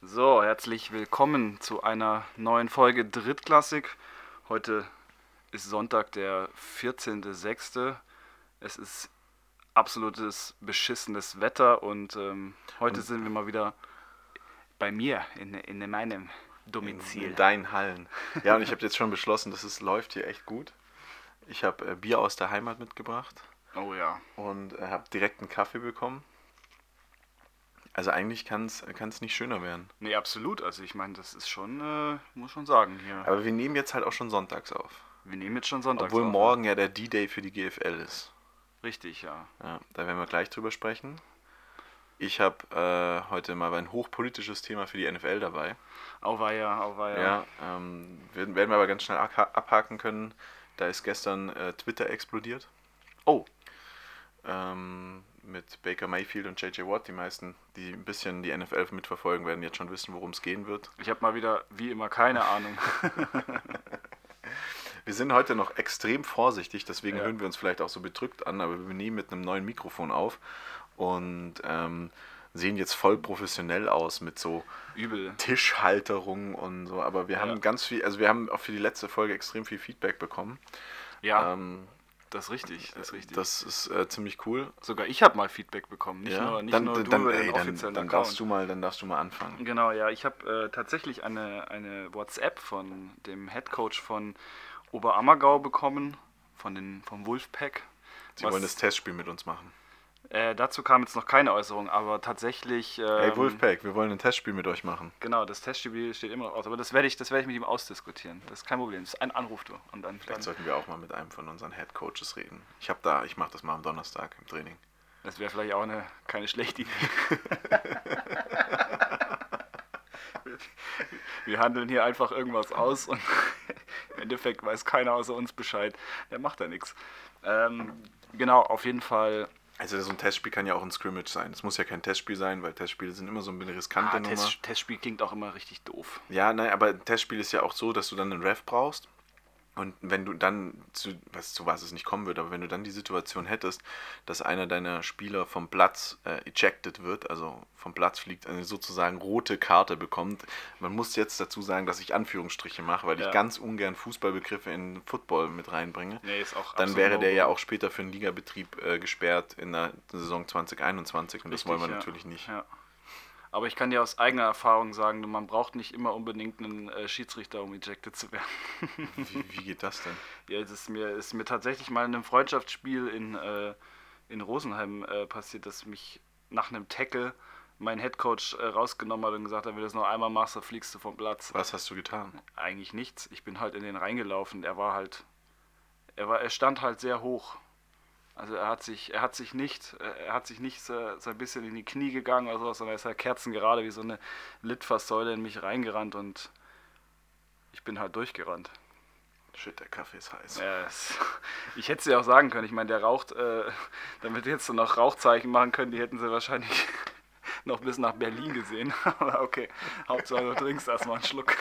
So, herzlich willkommen zu einer neuen Folge Drittklassik. Heute ist Sonntag, der 14.06. Es ist absolutes beschissenes Wetter und ähm, heute sind wir mal wieder bei mir in, in meinem Domizil. In deinen Hallen. Ja, und ich habe jetzt schon beschlossen, dass es läuft hier echt gut. Ich habe äh, Bier aus der Heimat mitgebracht Oh ja. und äh, habe direkt einen Kaffee bekommen. Also eigentlich kann es nicht schöner werden. Nee, absolut. Also ich meine, das ist schon, äh, muss schon sagen hier. Aber wir nehmen jetzt halt auch schon sonntags auf. wir nehmen jetzt schon Sonntag. Obwohl morgen ja der D-Day für die GFL ist. Richtig, ja. Ja, da werden wir gleich drüber sprechen. Ich habe äh, heute mal ein hochpolitisches Thema für die NFL dabei. Auweia, auweia. Ja, ähm, werden, werden wir aber ganz schnell abha- abhaken können. Da ist gestern äh, Twitter explodiert. Oh, Ähm, mit Baker Mayfield und JJ Watt. Die meisten, die ein bisschen die NFL mitverfolgen, werden jetzt schon wissen, worum es gehen wird. ich habe mal wieder, wie immer, keine Ahnung. Wir sind heute noch extrem vorsichtig, deswegen Ja. hören wir uns vielleicht auch so bedrückt an, aber wir nehmen mit einem neuen Mikrofon auf und ähm, sehen jetzt voll professionell aus mit so Übel. Tischhalterung und so. Aber wir haben Ja. ganz viel, also wir haben auch für die letzte Folge extrem viel Feedback bekommen. Ja, Ähm, das ist richtig, das ist richtig. das ist äh, ziemlich cool. Sogar ich habe mal Feedback bekommen, nicht ja? nur, nicht dann, nur du dann, über ey, den dann, dann darfst du mal, dann darfst du mal anfangen. Genau, ja, ich habe äh, tatsächlich eine, eine WhatsApp von dem Head Coach von Oberammergau bekommen, von den, vom Wolfpack. Sie Was- wollen das Testspiel mit uns machen. Äh, dazu kam jetzt noch keine Äußerung, aber tatsächlich. Hey Ähm, Wolfpack, wir wollen ein Testspiel mit euch machen. Genau, das Testspiel steht immer noch aus, aber das werde ich, das werde ich mit ihm ausdiskutieren. Das ist kein Problem. Das ist ein Anruf, du. Und dann, Vielleicht dann sollten wir auch mal mit einem von unseren Head Coaches reden. Ich habe da, ich mache das mal am Donnerstag im Training. das wäre vielleicht auch eine, keine schlechte Idee. Wir handeln hier einfach irgendwas aus und im Endeffekt weiß keiner außer uns Bescheid. Der macht da nichts. Ähm, genau, auf jeden Fall. Also so ein Testspiel kann ja auch ein Scrimmage sein. Es muss ja kein Testspiel sein, weil Testspiele sind immer so eine riskante Ah, Nummer. Test, Testspiel klingt auch immer richtig doof. Ja, nein, aber ein Testspiel ist ja auch so, dass du dann einen Ref brauchst. Und wenn du dann, zu was, zu was es nicht kommen wird, aber wenn du dann die Situation hättest, dass einer deiner Spieler vom Platz äh, ejected wird, also vom Platz fliegt, eine sozusagen rote Karte bekommt. Man muss jetzt dazu sagen, dass ich Anführungsstriche mache, weil Ja. ich ganz ungern Fußballbegriffe in Football mit reinbringe. Nee, ist auch Dann wäre der ja auch später für den Ligabetrieb äh, gesperrt in der Saison 2021 und das wollen wir Richtig, ja. natürlich nicht. Ja. Aber ich kann dir aus eigener Erfahrung sagen, man braucht nicht immer unbedingt einen äh, Schiedsrichter, um ejected zu werden. Wie, wie geht das denn? Ja, es ist mir, ist mir tatsächlich mal in einem Freundschaftsspiel in, äh, in Rosenheim äh, passiert, dass mich nach einem Tackle mein Headcoach äh, rausgenommen hat und gesagt hat, wenn du das noch einmal machst, dann fliegst du vom Platz. Was hast du getan? Eigentlich nichts. Ich bin halt in den reingelaufen. Er war halt, er war, er stand halt sehr hoch. Also er hat sich, er hat sich nicht, äh, er hat sich nicht so, so ein bisschen in die Knie gegangen oder sowas, sondern er ist halt kerzengerade wie so eine Litfaßsäule in mich reingerannt und ich bin halt durchgerannt. Shit, der Kaffee ist heiß. Ja, es, ich hätte es dir auch sagen können. Ich meine, der raucht, äh, damit wir jetzt noch Rauchzeichen machen können, die hätten sie wahrscheinlich noch bis nach Berlin gesehen. Aber okay, Hauptsache du trinkst erstmal einen Schluck.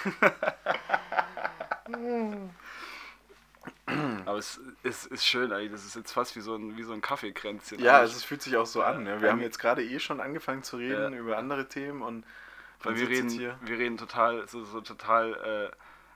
Aber es ist, ist schön, eigentlich. das ist jetzt fast wie so ein, wie so ein Kaffeekränzchen. Ja, also es fühlt sich auch so an. Ne? Wir haben jetzt gerade eh schon angefangen zu reden Ja. über andere Themen und Weil wir reden, hier. wir reden total, so, so total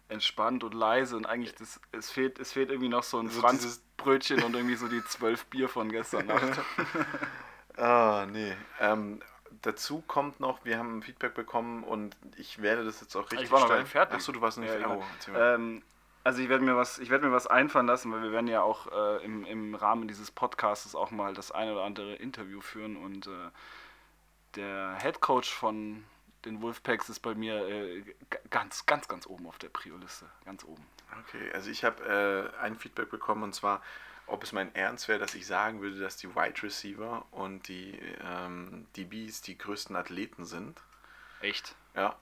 äh, entspannt und leise und eigentlich das, es fehlt, es fehlt irgendwie noch so ein So Franzbrötchen und irgendwie so die zwölf Bier von gestern Nacht. Ah, nee. Ähm, dazu kommt noch, wir haben Feedback bekommen und ich werde das jetzt auch richtig war noch gar stellen. nicht fertig. Achso, du warst nicht Ja, fertig. Oh. Ähm, also ich werde mir was, ich werde mir was einfallen lassen, weil wir werden ja auch äh, im, im Rahmen dieses Podcasts auch mal das eine oder andere Interview führen und äh, der Head Coach von den Wolfpacks ist bei mir äh, ganz, ganz, ganz oben auf der Prio-Liste, ganz oben. Okay, also ich habe äh, ein Feedback bekommen und zwar, ob es mein Ernst wäre, dass ich sagen würde, dass die Wide Receiver und die ähm, DBs die größten Athleten sind. Echt? Ja.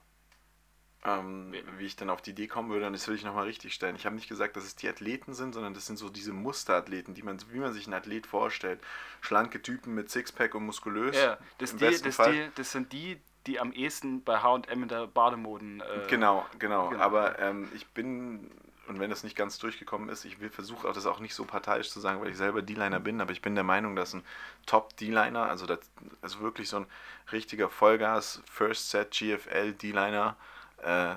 Ähm, wie ich dann auf die Idee kommen würde, und das will ich nochmal richtig stellen. Ich habe nicht gesagt, dass es die Athleten sind, sondern das sind so diese Musterathleten, die man, wie man sich einen Athlet vorstellt. Schlanke Typen mit Sixpack und muskulös. Ja, das, die, das, Fall. die, das sind die, die am ehesten bei H&M in der Bademoden... Äh, Genau, genau. Genau. Aber ähm, ich bin und wenn das nicht ganz durchgekommen ist, ich will versuche auch das auch nicht so parteiisch zu sagen, weil ich selber D-Liner bin, aber ich bin der Meinung, dass ein Top-D-Liner, also, das, also wirklich so ein richtiger Vollgas, First Set GFL D-Liner, äh,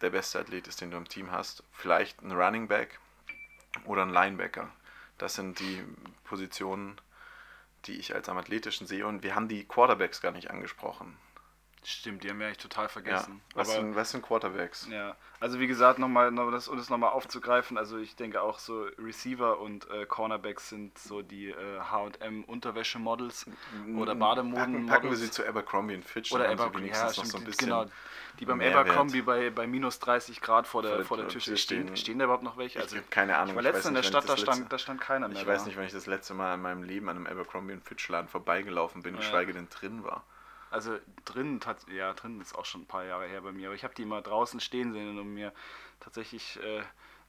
der beste Athlet ist, den du im Team hast. Vielleicht ein Running Back oder ein Linebacker. Das sind die Positionen, die ich als am athletischen sehe. Und wir haben die Quarterbacks gar nicht angesprochen. Stimmt, die haben wir eigentlich total vergessen. Ja. Was, Aber, sind, was sind Quarterbacks? Ja, also wie gesagt, nochmal, noch das, um das nochmal aufzugreifen, also ich denke auch so Receiver und äh, Cornerbacks sind so die äh, H&M Unterwäschemodels oder Bademoden Packen, packen wir sie zu Abercrombie und Fitch. oder Abercrombie, wenigstens ja, noch so ein stimmt, bisschen genau. Die beim. Abercrombie bei, bei minus 30 Grad vor der, Vor vor der Tür Tür stehen. stehen. Stehen da überhaupt noch welche? Also, ich habe keine Ahnung. ich war letztens in der Stadt, da stand, da stand keiner mehr Ich weiß nicht, wann ich das letzte Mal in meinem Leben an einem Abercrombie und Fitch Laden vorbeigelaufen bin, Ja. geschweige denn drin war. Also drin, ja, drin ist auch schon ein paar Jahre her bei mir, aber ich habe die immer draußen stehen sehen und mir tatsächlich äh,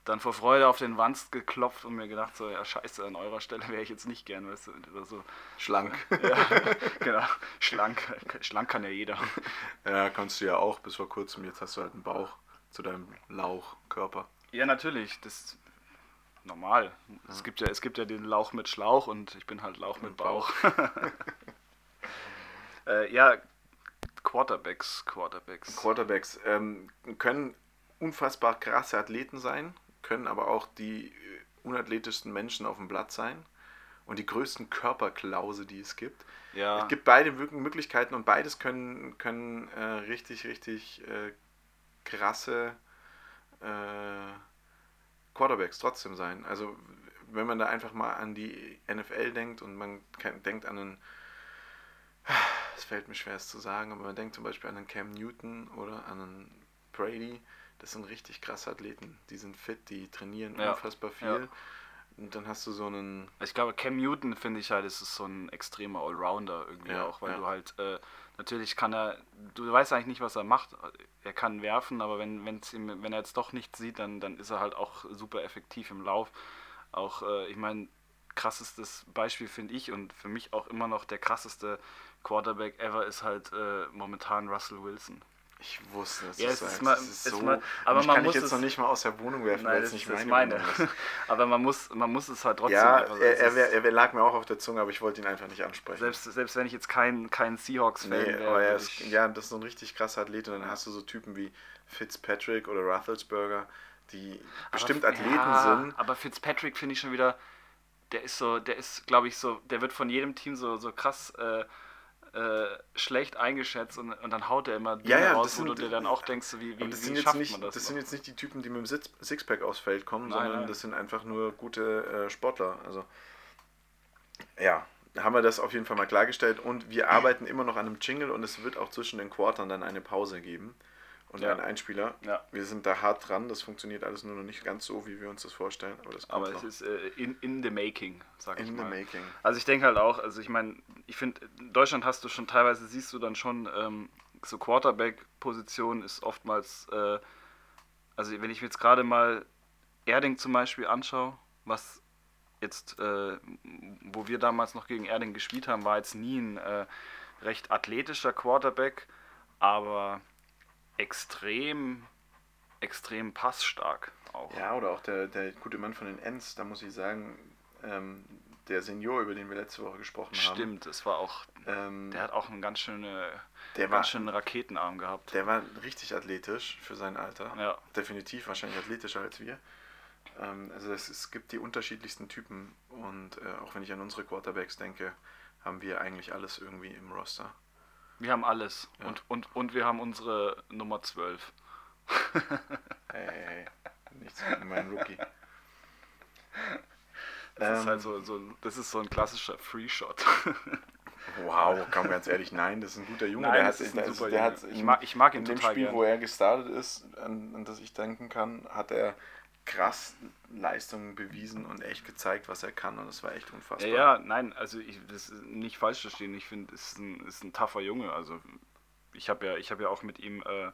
dann vor Freude auf den Wanst geklopft und mir gedacht, so, ja scheiße, an eurer Stelle wäre ich jetzt nicht gern, weißt du, oder so. Schlank. Ja, genau, schlank, schlank kann ja jeder. ja, kannst du ja auch bis vor kurzem. Jetzt hast du halt einen Bauch zu deinem Lauchkörper. Ja, natürlich, das ist normal. Es, gibt ja, es gibt ja den Lauch mit Schlauch und ich bin halt Lauch mit Mit Bauch. äh, ja, Quarterbacks, Quarterbacks. Quarterbacks ähm, können unfassbar krasse Athleten sein, können aber auch die äh, unathletischsten Menschen auf dem Blatt sein und die größten Körperklause, die es gibt. ja, Es gibt beide Mö- Möglichkeiten und beides können, können äh, richtig, richtig äh, krasse äh, Quarterbacks trotzdem sein. Also wenn man da einfach mal an die NFL denkt und man ke- denkt an einen, es fällt mir schwer es zu sagen, aber man denkt zum Beispiel an einen Cam Newton oder an einen Brady, das sind richtig krasse Athleten. Die sind fit, die trainieren Ja, unfassbar viel. ja. Und dann hast du so einen Ich glaube, Cam Newton finde ich halt, ist so ein extremer Allrounder irgendwie Ja, auch, weil ja. du halt, äh, natürlich kann er, du weißt eigentlich nicht, was er macht. Er kann werfen, aber wenn, wenn's ihm, wenn er jetzt doch nichts sieht, dann, dann ist er halt auch super effektiv im Lauf. Auch, äh, ich meine, krassestes Beispiel finde ich und für mich auch immer noch der krasseste Quarterback ever ist halt äh, momentan Russell Wilson. Ich wusste, es Ja, ist, es ist es mal- ist es ist so. mal- aber man kann muss ich jetzt es- noch nicht mal aus der Wohnung werfen, weil Nein, es das nicht ist meine, meine. Wohnung ist. aber man muss, man muss es halt trotzdem. Ja, er, es er, ist- er wär, lag mir auch auf der Zunge, aber ich wollte ihn einfach nicht ansprechen. selbst, selbst wenn ich jetzt kein, kein Seahawks-Fan nee, wäre, er ist, ja, das ist so ein richtig krasser Athlet und dann hast du so Typen wie Fitzpatrick oder Roethlisberger, die bestimmt Aber- Athleten ja, sind. Aber Fitzpatrick finde ich schon wieder, der ist so, der ist, glaube ich, so, der wird von jedem Team so, so krass äh, äh, schlecht eingeschätzt und, und dann haut er immer Dinge Ja, ja, raus, das wo du sind- dir dann auch denkst, wie, wie, das, wie sind jetzt schafft nicht, man das, das? sind noch? jetzt nicht die Typen, die mit dem Sixpack aufs Feld kommen, Nein, sondern nein. das sind einfach nur gute äh, Sportler. Also ja, haben wir das auf jeden Fall mal klargestellt und wir arbeiten immer noch an einem Jingle und es wird auch zwischen den Quartern dann eine Pause geben und Ja. einen Einspieler. Ja. Wir sind da hart dran, das funktioniert alles nur noch nicht ganz so, wie wir uns das vorstellen, aber das aber noch. es ist äh, in, in the making, sag ich in the mal. making. Also ich denke halt auch, also ich meine, ich finde, in Deutschland hast du schon teilweise, siehst du dann schon, ähm, so Quarterback-Position ist oftmals, äh, also wenn ich mir jetzt gerade mal Erding zum Beispiel anschaue, was jetzt, äh, wo wir damals noch gegen Erding gespielt haben, war jetzt nie ein äh, recht athletischer Quarterback, aber extrem, extrem passstark auch. Ja, oder auch der, der gute Mann von den Ents, da muss ich sagen, ähm, der Senior, über den wir letzte Woche gesprochen haben. Stimmt, es war auch, Ähm, der hat auch einen ganz schönen, Der war- ganz schönen Raketenarm gehabt. Der war richtig athletisch für sein Alter. Ja. Definitiv wahrscheinlich athletischer als wir. Ähm, also es, es gibt die unterschiedlichsten Typen und äh, auch wenn ich an unsere Quarterbacks denke, haben wir eigentlich alles irgendwie im Roster. Wir haben alles. Ja. Und, und, und wir haben unsere Nummer 12. Hey. Nichts gegen meinen Rookie. Das ist Ähm, halt so, so, das ist so ein klassischer Free-Shot. Wow, komm ganz ehrlich, nein, das ist ein guter Junge. Nein, der hat, ist der, der Ich in- mag- ich mag ihn in dem Spiel, gern. wo er gestartet ist, an, an das ich denken kann, hat er krass Leistungen bewiesen und echt gezeigt, was er kann und das war echt unfassbar. ja, ja, nein, also ich, das nicht falsch verstehen. Ich finde, es ist ein, ist ein tougher Junge. Also ich habe ja, ich habe ja auch mit ihm äh,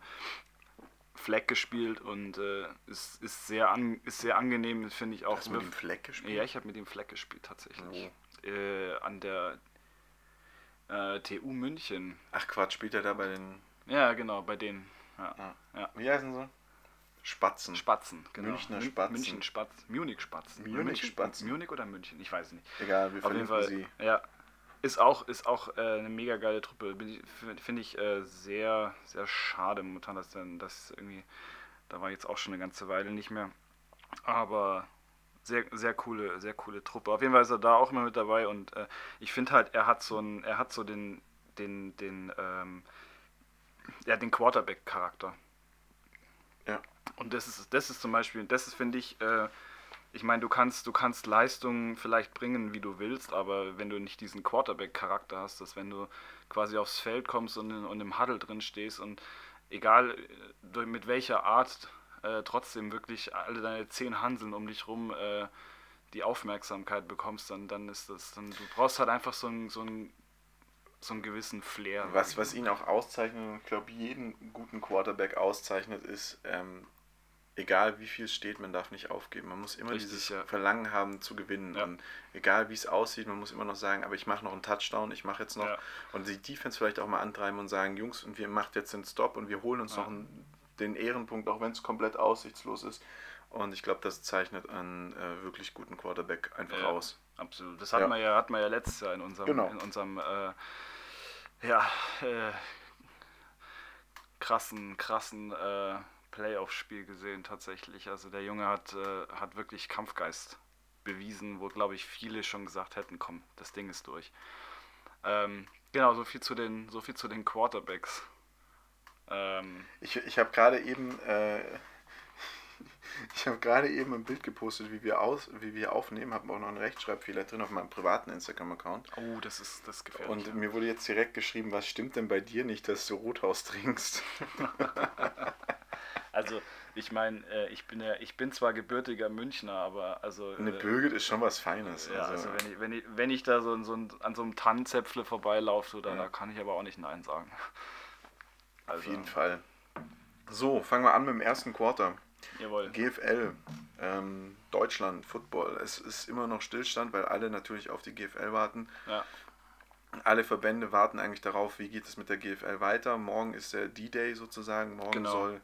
Flag gespielt und äh, ist, ist, sehr an, ist sehr angenehm, finde ich auch. Hast du mit dem Fleck gespielt? Ja, ich habe mit ihm Flag gespielt tatsächlich. Äh, an der äh, TU München. Ach Quatsch, spielt er da bei den. Ja, genau, bei denen. Ja. Ja. Ja. Wie heißen sie? Spatzen. Spatzen, genau. Münchner Spatzen. München Spatzen. Munich Spatzen. Munich München? Spatzen. Munich oder München? Ich weiß nicht. Egal, wir Auf jeden verlinken Fall, sie. ja. Ist auch, ist auch äh, eine mega geile Truppe. Ich- Finde ich äh, sehr, sehr schade momentan, dass dann das irgendwie, da war jetzt auch schon eine ganze Weile nicht mehr. Aber sehr, sehr coole, sehr coole Truppe. Auf jeden Fall ist er da auch immer mit dabei und äh, ich finde halt, er hat so einen, er hat so den, den, den, ähm, ja, den Quarterback-Charakter. Und das ist, das ist zum Beispiel, das ist, finde ich, äh, ich meine, du kannst, du kannst Leistungen vielleicht bringen, wie du willst, aber wenn du nicht diesen Quarterback-Charakter hast, dass wenn du quasi aufs Feld kommst und, in, und im Huddle drin stehst und egal äh, mit welcher Art, äh, trotzdem wirklich alle deine zehn Hanseln um dich rum äh, die Aufmerksamkeit bekommst, dann, dann ist das, dann du brauchst halt einfach so einen, so so gewissen Flair. Was, was ihn auch auszeichnet, und ich glaube, jeden guten Quarterback auszeichnet, ist, ähm, egal wie viel es steht, man darf nicht aufgeben. Man muss immer Richtig, dieses ja. Verlangen haben zu gewinnen. Ja. Und egal wie es aussieht, man muss immer noch sagen, aber ich mache noch einen Touchdown, ich mache jetzt noch. Ja. Und die Defense vielleicht auch mal antreiben und sagen, Jungs, und wir macht jetzt den Stop und wir holen uns noch einen, den Ehrenpunkt, auch wenn es komplett aussichtslos ist. Und ich glaube, das zeichnet einen äh, wirklich guten Quarterback einfach aus. Absolut. Das hat Ja. man ja, hat man ja letztes Jahr in unserem, Genau. in unserem äh, ja, äh, krassen, krassen äh, Playoff-Spiel gesehen tatsächlich. Also der Junge hat, äh, hat wirklich Kampfgeist bewiesen, wo glaube ich viele schon gesagt hätten, komm, das Ding ist durch. Ähm, genau, so viel zu den, so viel zu den Quarterbacks. Ähm, Ich, ich habe gerade eben, äh, ich habe gerade eben ein Bild gepostet, wie wir aus, wie wir aufnehmen, habe auch noch einen Rechtschreibfehler drin auf meinem privaten Instagram-Account. oh, das ist das ist gefährlich. Und mir wurde jetzt direkt geschrieben, was stimmt denn bei dir nicht, dass du Rothaus trinkst? Also ich meine, äh, ich bin ja, ich bin zwar gebürtiger Münchner, aber also Eine äh, Birgit ist schon was Feines. Ja, also, also wenn ich, wenn ich, wenn ich da so, so ein, an so einem Tannenzäpfle vorbeilaufe, so, da, Ja. da kann ich aber auch nicht Nein sagen. Also, auf jeden Fall. So, fangen wir an mit dem ersten Quarter. Jawohl. GFL, ähm, Deutschland, Football. Es ist immer noch Stillstand, weil alle natürlich auf die GFL warten. Ja, Alle Verbände warten eigentlich darauf, wie geht es mit der GFL weiter. Morgen ist der D-Day sozusagen. Morgen Genau. soll,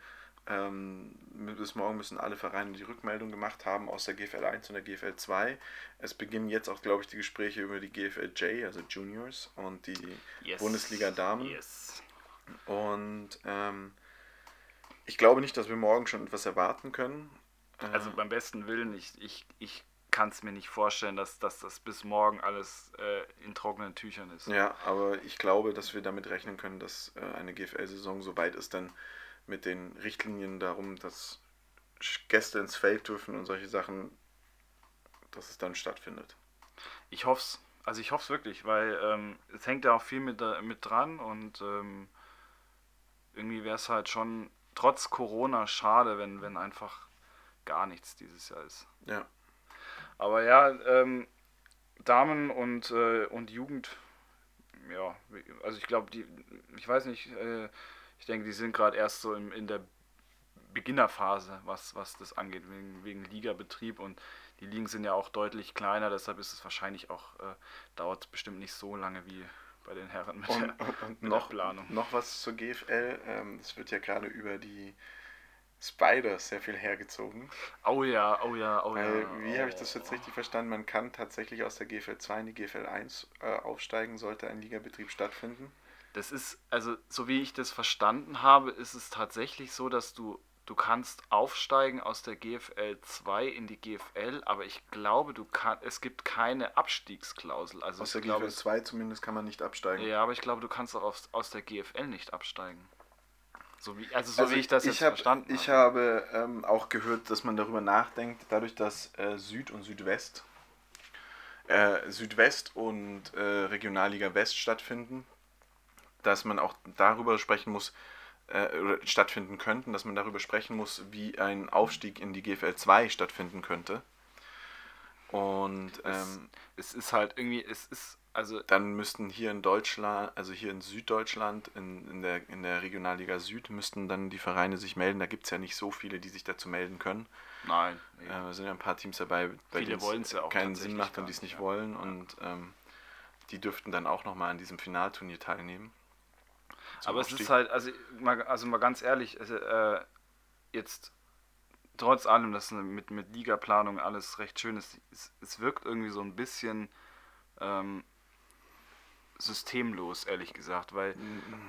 ähm, bis morgen müssen alle Vereine die Rückmeldung gemacht haben aus der GFL 1 und der GFL 2. Es beginnen jetzt auch, glaube ich, die Gespräche über die GFL J, also Juniors und die yes. Bundesliga Damen. Yes. Und ähm, ich glaube nicht, dass wir morgen schon etwas erwarten können. Äh, Also beim besten Willen, ich, ich, ich kann es mir nicht vorstellen, dass, dass das bis morgen alles äh, in trockenen Tüchern ist. Ja, aber ich glaube, dass wir damit rechnen können, dass äh, eine GFL-Saison so weit ist, dann mit den Richtlinien darum, dass Gäste ins Feld dürfen und solche Sachen, dass es dann stattfindet. Ich hoffe es. Also ich hoffe es wirklich, weil ähm, es hängt ja auch viel mit, mit dran und ähm, irgendwie wäre es halt schon trotz Corona schade, wenn, wenn einfach gar nichts dieses Jahr ist. Ja, Aber ja, ähm, Damen und, äh, und Jugend, ja, also ich glaube, die, ich weiß nicht, äh, ich denke, die sind gerade erst so in, in der Beginnerphase, was, was das angeht, wegen, wegen Ligabetrieb und die Ligen sind ja auch deutlich kleiner, deshalb ist es wahrscheinlich auch, äh, dauert bestimmt nicht so lange wie bei den Herren mit und, der, und, und mit noch, der Planung. noch was zur GFL. Ähm, es wird ja gerade über die Spiders sehr viel hergezogen. Oh ja, oh ja, oh Weil, ja. wie habe ich das oh. jetzt richtig verstanden? Man kann tatsächlich aus der GFL 2 in die GFL 1 äh, aufsteigen, sollte ein Ligabetrieb stattfinden. Das ist, also so wie ich das verstanden habe, ist es tatsächlich so, dass du, du kannst aufsteigen aus der GFL 2 in die GFL, aber ich glaube, du kann, es gibt keine Abstiegsklausel. Also Aus ich der glaube, GFL 2 zumindest kann man nicht absteigen. ja, aber ich glaube, du kannst auch aus, aus der GFL nicht absteigen. So wie, also so Also wie ich das jetzt hab, verstanden Ich habe. habe ähm, auch gehört, dass man darüber nachdenkt, dadurch, dass äh, Süd und Südwest, äh, Südwest und äh, Regionalliga West stattfinden, dass man auch darüber sprechen muss, äh, stattfinden könnten, dass man darüber sprechen muss, wie ein Aufstieg in die GFL 2 stattfinden könnte. Und ähm, Es ist halt irgendwie, es ist, also dann müssten hier in Deutschland, also hier in Süddeutschland, in, in, der, in der Regionalliga Süd, müssten dann die Vereine sich melden. Da gibt es ja nicht so viele, die sich dazu melden können. nein. nee. Äh, da sind ja ein paar Teams dabei, bei Viele denen wollen's ja auch keinen Sinn macht und die es nicht, nicht ja. wollen. Ja. Und ähm, die dürften dann auch nochmal an diesem Finalturnier teilnehmen. Zum Aber es Aufstieg. ist halt, also mal, also mal ganz ehrlich, äh, jetzt trotz allem, dass mit, mit Ligaplanung alles recht schön ist, es, es wirkt irgendwie so ein bisschen ähm, systemlos, ehrlich gesagt, weil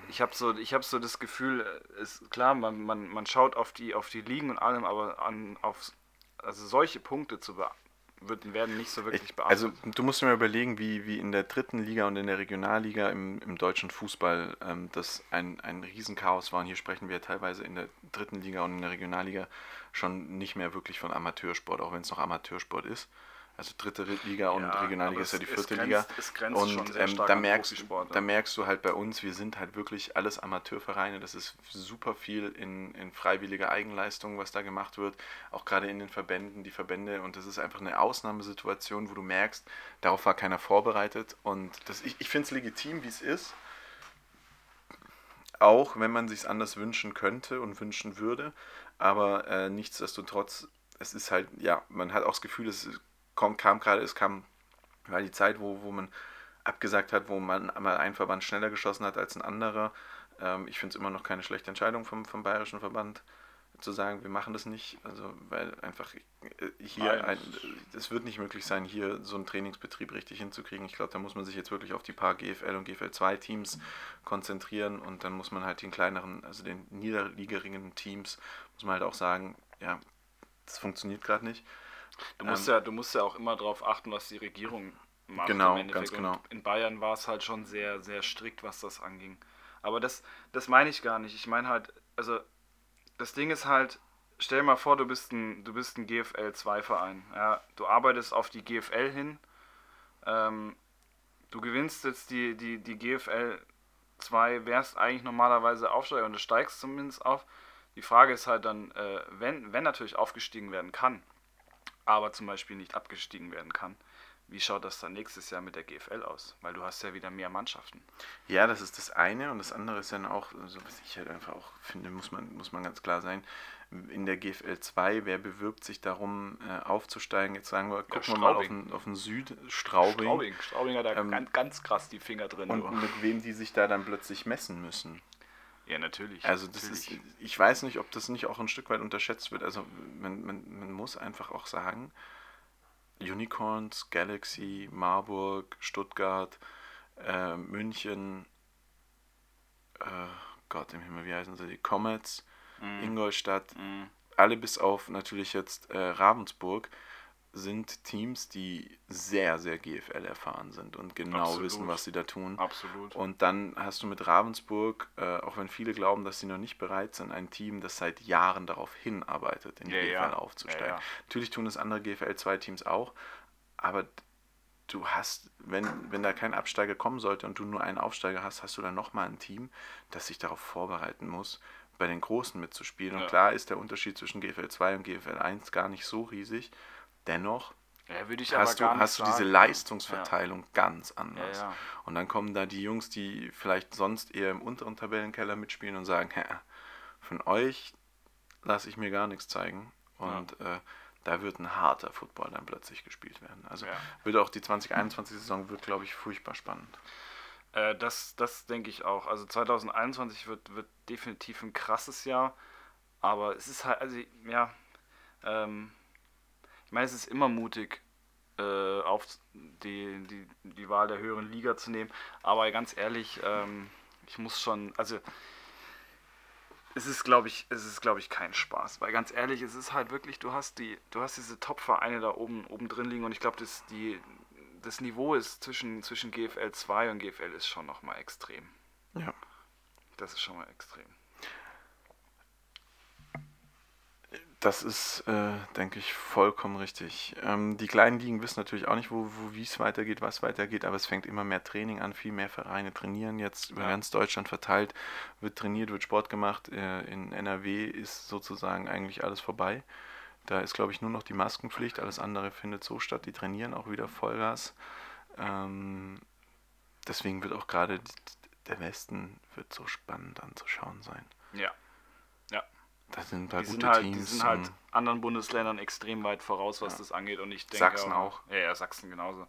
ich habe so, hab so das Gefühl, ist klar, man, man, man schaut auf die, auf die Ligen und allem, aber an, auf also solche Punkte zu beachten wird, werden nicht so wirklich beachtet. Also du musst dir mal überlegen, wie, wie in der dritten Liga und in der Regionalliga im, im deutschen Fußball ähm, das ein, ein Riesenchaos war. Und hier sprechen wir teilweise in der dritten Liga und in der Regionalliga schon nicht mehr wirklich von Amateursport, auch wenn es noch Amateursport ist. Also dritte Liga und ja, Regionalliga ist ja die vierte grenzt, Liga. Es grenzt und schon sehr ähm, da, merkst, da merkst du halt bei uns, wir sind halt wirklich alles Amateurvereine. Das ist super viel in, in freiwilliger Eigenleistung, was da gemacht wird. Auch gerade in den Verbänden, die Verbände. Und das ist einfach eine Ausnahmesituation, wo du merkst, darauf war keiner vorbereitet. Und das, ich, ich finde es legitim, wie es ist. Auch wenn man sich anders wünschen könnte und wünschen würde. Aber äh, nichtsdestotrotz, es ist halt, ja, man hat auch das Gefühl, es kam, kam gerade, es kam, war die Zeit, wo, wo man abgesagt hat, wo man mal ein Verband schneller geschossen hat als ein anderer. Ähm, ich finde es immer noch keine schlechte Entscheidung vom, vom Bayerischen Verband zu sagen, wir machen das nicht, also weil einfach äh, hier, es wird nicht möglich sein, hier so einen Trainingsbetrieb richtig hinzukriegen. Ich glaube, da muss man sich jetzt wirklich auf die paar GFL und GFL 2 Teams konzentrieren und dann muss man halt den kleineren, also den niederligerigen Teams, muss man halt auch sagen, ja, das funktioniert gerade nicht. Du musst, ähm, ja, du musst ja auch immer darauf achten, was die Regierung macht. Genau, ganz genau. Und in Bayern war es halt schon sehr, sehr strikt, was das anging. Aber das, das meine ich gar nicht. Ich meine halt, also das Ding ist halt, stell dir mal vor, du bist ein, du bist ein GFL-2-Verein. Ja, du arbeitest auf die GFL hin. Ähm, du gewinnst jetzt die, die, die GFL 2, wärst eigentlich normalerweise Aufsteiger und du steigst zumindest auf. Die Frage ist halt dann, äh, wenn, wenn natürlich aufgestiegen werden kann, aber zum Beispiel nicht abgestiegen werden kann. Wie schaut das dann nächstes Jahr mit der GFL aus? Weil du hast ja wieder mehr Mannschaften. Ja, das ist das eine und das andere ist dann auch, also was ich halt einfach auch finde, muss man, muss man ganz klar sein, in der GFL 2, wer bewirbt sich darum äh, aufzusteigen? Jetzt sagen wir, gucken ja, wir mal auf den, auf den Süd, Straubing. Straubing, Straubing hat da ähm, ganz, ganz krass die Finger drin. Und nur. mit wem die sich da dann plötzlich messen müssen. Ja, natürlich. Also das natürlich. ist, ich weiß nicht, ob das nicht auch ein Stück weit unterschätzt wird. Also man, man, man muss einfach auch sagen, Unicorns, Galaxy, Marburg, Stuttgart, äh, München, äh, Gott im Himmel, wie heißen sie, die Comets, mm. Ingolstadt, mm. alle bis auf natürlich jetzt äh, Ravensburg sind Teams, die sehr, sehr GFL erfahren sind und genau Absolut. wissen, was sie da tun. Absolut. Und dann hast du mit Ravensburg, äh, auch wenn viele glauben, dass sie noch nicht bereit sind, ein Team, das seit Jahren darauf hinarbeitet, in die ja, GFL ja. aufzusteigen. Ja, Natürlich tun es andere GFL 2 Teams auch, aber du hast, wenn, wenn da kein Absteiger kommen sollte und du nur einen Aufsteiger hast, hast du dann nochmal ein Team, das sich darauf vorbereiten muss, bei den Großen mitzuspielen. Und klar ist der Unterschied zwischen GFL 2 und GFL 1 gar nicht so riesig. Dennoch ja, hast, du, hast du diese Leistungsverteilung ja. ganz anders. Ja, und dann kommen da die Jungs, die vielleicht sonst eher im unteren Tabellenkeller mitspielen und sagen, von euch lasse ich mir gar nichts zeigen. Und äh, da wird ein harter Football dann plötzlich gespielt werden. Also wird auch die 2021-Saison wird, glaube ich, furchtbar spannend. Äh, das, das denke ich auch. Also 2021 wird, wird definitiv ein krasses Jahr. Aber es ist halt, also ja, ähm, ich meine, es ist immer mutig, äh, auf die, die, die Wahl der höheren Liga zu nehmen. Aber ganz ehrlich, ähm, ich muss schon, also es ist, glaube ich, es ist, glaube ich, kein Spaß. Weil ganz ehrlich, es ist halt wirklich, du hast die, du hast diese Top-Vereine da oben, oben drin liegen und ich glaube, das, das Niveau ist zwischen, zwischen GFL 2 und GFL ist schon nochmal extrem. Ja. Das ist schon mal extrem. Das ist, äh, denke ich, vollkommen richtig. Ähm, die kleinen Ligen wissen natürlich auch nicht, wo, wo wie es weitergeht, was weitergeht, aber es fängt immer mehr Training an, viel mehr Vereine trainieren jetzt über ja. ganz Deutschland verteilt, wird trainiert, wird Sport gemacht. Äh, in NRW ist sozusagen eigentlich alles vorbei. Da ist, glaube ich, nur noch die Maskenpflicht, alles andere findet so statt. Die trainieren auch wieder Vollgas. Ähm, deswegen wird auch gerade der Westen wird so spannend anzuschauen sein. Ja. Das sind da die gute sind halt, Teams. Die sind halt anderen Bundesländern extrem weit voraus, was ja. das angeht. Und ich denke Sachsen auch. Ja, ja, Sachsen genauso.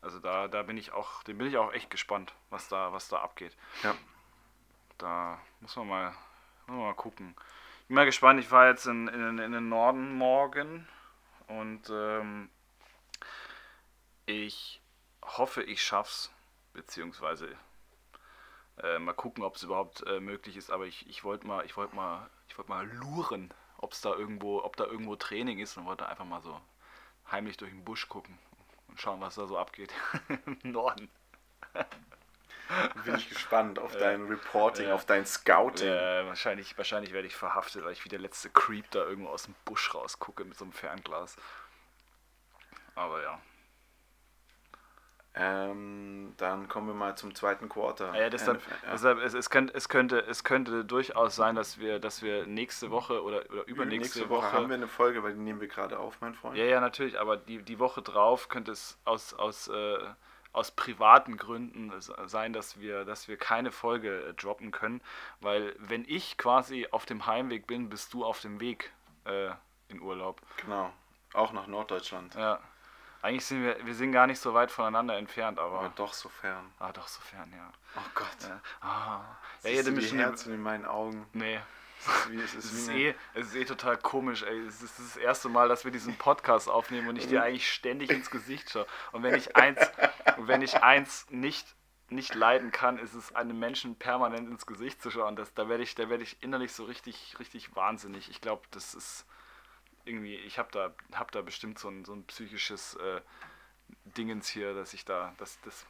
Also da, da bin ich auch, dem bin ich auch echt gespannt, was da, was da abgeht. Ja. Da muss man mal, muss man mal gucken. Bin mal gespannt, ich war jetzt in, in, in den Norden morgen und ähm, ich hoffe, ich schaff's, beziehungsweise äh, mal gucken, ob es überhaupt äh, möglich ist, aber ich, ich wollte mal, ich wollte mal, ich wollte mal luren, ob es da irgendwo, ob da irgendwo Training ist und wollte einfach mal so heimlich durch den Busch gucken und schauen, was da so abgeht im Norden. Bin ich gespannt auf dein Reporting, ja. auf dein Scouting. Ja, wahrscheinlich, wahrscheinlich werde ich verhaftet, weil ich wie der letzte Creep da irgendwo aus dem Busch rausgucke mit so einem Fernglas. Aber ja. Ähm, dann kommen wir mal zum zweiten Quarter. Ja, deshalb, ja. deshalb es, es, könnte, es, könnte, es könnte durchaus sein, dass wir, dass wir nächste Woche oder, oder übernächste nächste Woche, Woche haben wir eine Folge, weil die nehmen wir gerade auf, mein Freund. Ja, ja, natürlich, aber die, die Woche drauf könnte es aus, aus, äh, aus privaten Gründen sein, dass wir, dass wir keine Folge äh, droppen können, weil wenn ich quasi auf dem Heimweg bin, bist du auf dem Weg äh, in Urlaub. Genau, auch nach Norddeutschland. Ja. Eigentlich sind wir, wir sind gar nicht so weit voneinander entfernt, aber. Aber doch so fern. Ah, doch so fern, ja. Oh Gott. Ja. Ah. Ja, ja, die Herzen in meinen Augen. Nee. Es ist, wie, es, ist es, ist eh, es ist eh total komisch, ey. Es ist das erste Mal, dass wir diesen Podcast aufnehmen und ich dir eigentlich ständig ins Gesicht schaue. Und wenn ich eins, wenn ich eins nicht, nicht leiden kann, ist es einem Menschen permanent ins Gesicht zu schauen. Das, da werde ich, da ich innerlich so richtig, richtig wahnsinnig. Ich glaube, das ist irgendwie, ich habe da, hab da bestimmt so ein, so ein psychisches äh, Dingens hier, dass ich da, das, das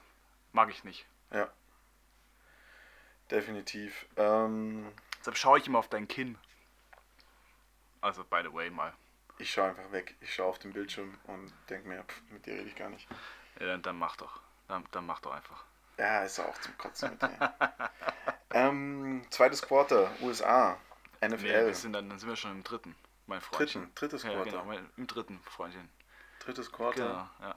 mag ich nicht. Ja. Definitiv. Ähm, Deshalb schaue ich immer auf dein Kinn. Also, by the way, mal. Ich schaue einfach weg. Ich schaue auf den Bildschirm und denke mir, pff, mit dir rede ich gar nicht. Ja, dann, dann mach doch. Dann, dann mach doch einfach. Ja, ist auch zum Kotzen mit dir. ähm, zweites Quarter, USA, NFL. Nee, wir sind dann, dann sind wir schon im dritten mein Freundchen. Dritten, drittes Quarter. Ja, genau, mein, im dritten Freundchen. Drittes Quarter? Genau, ja.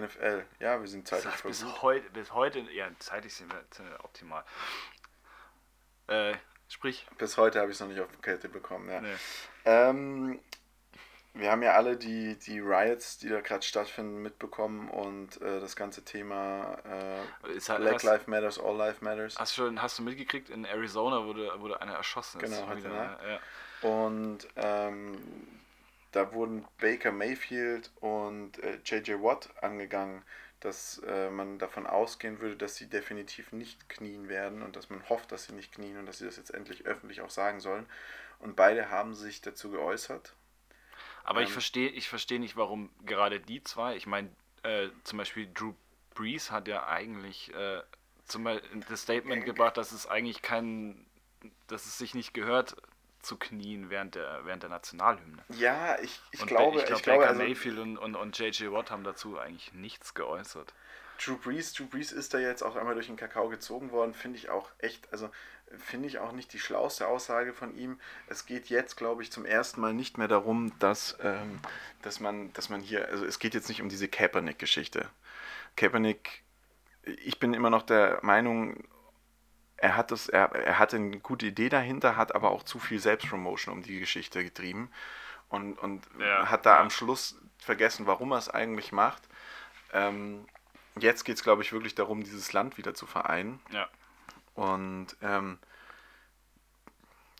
NFL, ja, wir sind zeitlich bis gut. heute, bis heute, ja, zeitlich sind wir, sind wir optimal. Äh, sprich. Bis heute habe ich es noch nicht auf Kette bekommen, ja. Nee. Ähm, wir haben ja alle die, die Riots, die da gerade stattfinden, mitbekommen und äh, das ganze Thema äh, halt, Black Lives Matters, All Lives Matters. Hast, schon, hast du mitgekriegt, in Arizona wurde, wurde einer erschossen. Genau, heute, ne? ja. Und ähm, da wurden Baker Mayfield und äh, JJ Watt angegangen, dass äh, man davon ausgehen würde, dass sie definitiv nicht knien werden und dass man hofft, dass sie nicht knien und dass sie das jetzt endlich öffentlich auch sagen sollen. Und beide haben sich dazu geäußert. Aber ähm, ich verstehe ich versteh nicht, warum gerade die zwei, ich meine, äh, zum Beispiel Drew Brees hat ja eigentlich äh, zum das Statement äh, gebracht, dass es eigentlich kein, dass es sich nicht gehört, zu knien während der, während der Nationalhymne. Ja, ich, ich und glaube, ich, glaub, ich glaube, Baker also, Mayfield und, und, und J.J. Watt haben dazu eigentlich nichts geäußert. Drew Brees, Drew Brees ist da jetzt auch einmal durch den Kakao gezogen worden, finde ich auch echt, also finde ich auch nicht die schlauste Aussage von ihm. Es geht jetzt, glaube ich, zum ersten Mal nicht mehr darum, dass, ähm, dass, man, dass man hier, also es geht jetzt nicht um diese Kaepernick-Geschichte. Kaepernick, ich bin immer noch der Meinung, er hat das, er, er hatte eine gute Idee dahinter, hat aber auch zu viel Selbstpromotion um die Geschichte getrieben und, und ja. hat da am Schluss vergessen, warum er es eigentlich macht. Ähm, jetzt geht es, glaube ich, wirklich darum, dieses Land wieder zu vereinen. Ja. Und ähm,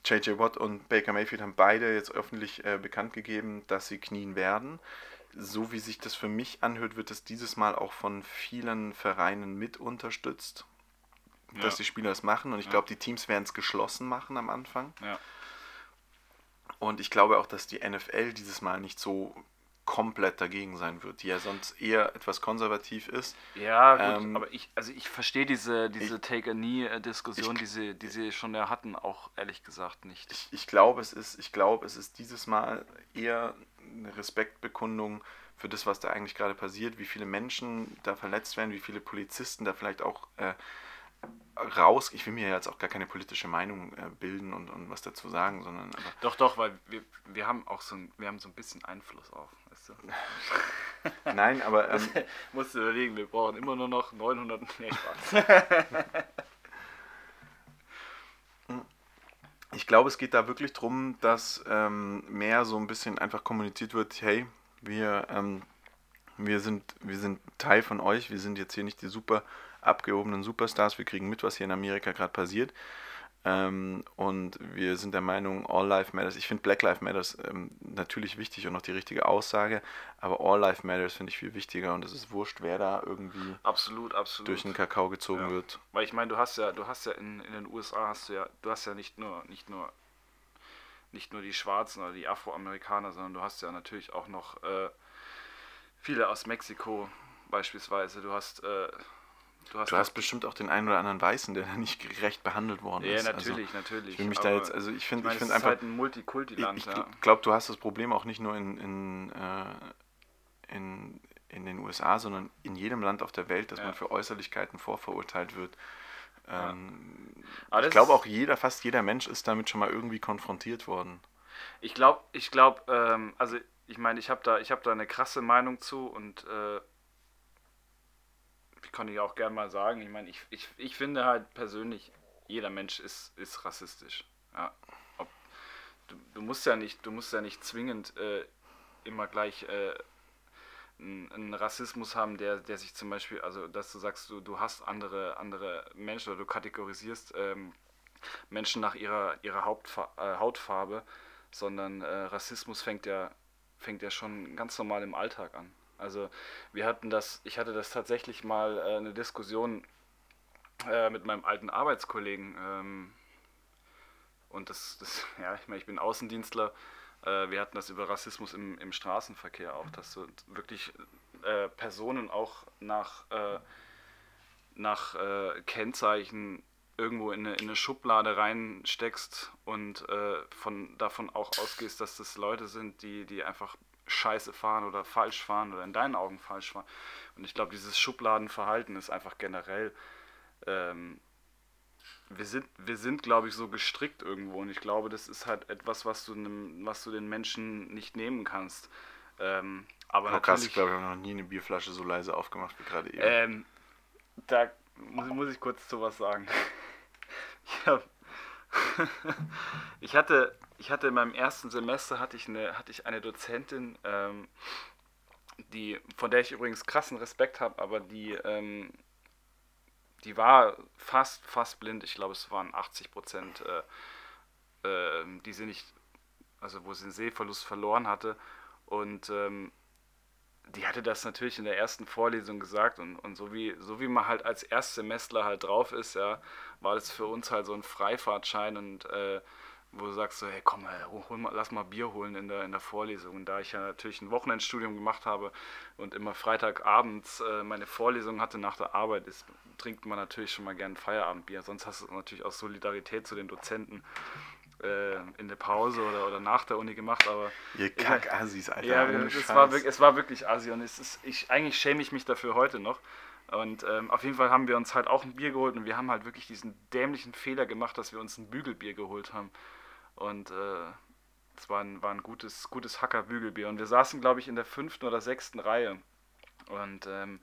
JJ Watt und Baker Mayfield haben beide jetzt öffentlich äh, bekannt gegeben, dass sie knien werden. So wie sich das für mich anhört, wird es dieses Mal auch von vielen Vereinen mit unterstützt dass die Spieler es machen. Und ich glaube, die Teams werden es geschlossen machen am Anfang. Ja. Und ich glaube auch, dass die NFL dieses Mal nicht so komplett dagegen sein wird, die ja sonst eher etwas konservativ ist. Ja, gut, ähm, aber ich, also ich verstehe diese, diese Take-a-Knee-Diskussion, die, sie, die sie schon ja hatten, auch ehrlich gesagt nicht. Ich, ich glaube, es ist, ich glaube, es ist dieses Mal eher eine Respektbekundung für das, was da eigentlich gerade passiert, wie viele Menschen da verletzt werden, wie viele Polizisten da vielleicht auch äh, raus. Ich will mir jetzt auch gar keine politische Meinung äh, bilden und, und was dazu sagen, sondern. doch, doch, weil wir, wir haben auch so ein, wir haben so ein bisschen Einfluss auf, weißt du? Nein, aber. Ähm, musst du überlegen, wir brauchen immer nur noch 900. Nee, Spaß. ich glaube, es geht da wirklich darum, dass ähm, mehr so ein bisschen einfach kommuniziert wird, hey, wir, ähm, wir, sind, wir sind Teil von euch, wir sind jetzt hier nicht die super abgehobenen Superstars. Wir kriegen mit, was hier in Amerika gerade passiert. Ähm, und wir sind der Meinung, All Life Matters. Ich finde Black Life Matters ähm, natürlich wichtig und auch die richtige Aussage, aber All Life Matters finde ich viel wichtiger und es ist wurscht, wer da irgendwie absolut, absolut. durch den Kakao gezogen Ja. wird. Weil ich meine, du hast ja, du hast ja in, in den USA hast du ja, du hast ja nicht nur, nicht nur, nicht nur die Schwarzen oder die Afroamerikaner, sondern du hast ja natürlich auch noch äh, viele aus Mexiko beispielsweise. Du hast, äh, du hast, Du hast bestimmt auch den einen oder anderen Weißen, der da nicht gerecht behandelt worden ja ist. natürlich, Also, natürlich. ich will mich da jetzt, also ich ich finde, ich es finde einfach, halt ein Multikulti-Land. ich, ja. glaube, du hast das Problem auch nicht nur in, in, äh, in, in den USA, sondern in jedem Land auf der Welt, dass Ja. man für Äußerlichkeiten vorverurteilt wird. Ja. Ähm, ich glaube auch jeder, fast jeder Mensch ist damit schon mal irgendwie konfrontiert worden. Ich glaube, ich glaube, ähm, also ich meine, ich habe da, ich habe da eine krasse Meinung zu und äh, ich kann ich auch gerne mal sagen. Ich meine, ich, ich, ich finde halt persönlich, jeder Mensch ist, ist rassistisch. Ja. Ob, du, du musst ja nicht, du musst ja nicht zwingend äh, immer gleich äh, einen, Rassismus haben, der, der sich zum Beispiel, also dass du sagst, du, du hast andere, andere Menschen oder du kategorisierst ähm, Menschen nach ihrer, ihrer Hauptfa äh, Hautfarbe, sondern äh, Rassismus fängt ja, fängt ja schon ganz normal im Alltag an. Also wir hatten das, ich hatte das tatsächlich mal äh, eine Diskussion äh, mit meinem alten Arbeitskollegen ähm, und das, das, ja, ich meine, ich bin Außendienstler, äh, wir hatten das über Rassismus im, im Straßenverkehr auch, dass du wirklich äh, Personen auch nach, äh, nach äh, Kennzeichen irgendwo in eine, in eine Schublade reinsteckst und von, davon auch ausgehst, dass das Leute sind, die, die einfach scheiße fahren oder falsch fahren oder in deinen Augen falsch fahren. Und ich glaube, dieses Schubladenverhalten ist einfach generell, ähm, wir sind, wir sind, glaube ich, so gestrickt irgendwo und ich glaube, das ist halt etwas, was du, nem, was du den Menschen nicht nehmen kannst. Ähm, aber Aber krass, ich glaube, ich habe noch nie eine Bierflasche so leise aufgemacht wie gerade eben. ähm, da muss, muss ich kurz zu was sagen. Ich, hab, ich, hatte, ich hatte in meinem ersten Semester hatte ich eine, hatte ich eine Dozentin, ähm, die, von der ich übrigens krassen Respekt habe, aber die, ähm, die war fast, fast blind. Ich glaube, es waren 80 Prozent, äh, äh, die sie nicht, also wo sie den Sehverlust verloren hatte. Und ähm, die hatte das natürlich in der ersten Vorlesung gesagt und, und so, wie, so wie man halt als Erstsemestler halt drauf ist, ja, war das für uns halt so ein Freifahrtschein und äh, wo du sagst so, hey komm, ey, hol mal, lass mal Bier holen in der, in der Vorlesung. Und da ich ja natürlich ein Wochenendstudium gemacht habe und immer Freitagabends äh, meine Vorlesung hatte nach der Arbeit, ist, trinkt man natürlich schon mal gern Feierabendbier. Sonst hast du natürlich auch Solidarität zu den Dozenten äh, in der Pause oder, oder nach der Uni gemacht, aber Ihr Kackassis, Alter. ja, es war, wirklich, es war wirklich assi und es ist, ich, eigentlich schäme ich mich dafür heute noch. Und ähm, auf jeden Fall haben wir uns halt auch ein Bier geholt und wir haben halt wirklich diesen dämlichen Fehler gemacht, dass wir uns ein Bügelbier geholt haben. Und äh, es war ein, war ein gutes, gutes Hacker-Bügelbier. Und wir saßen, glaube ich, in der fünften oder sechsten Reihe. Und ähm,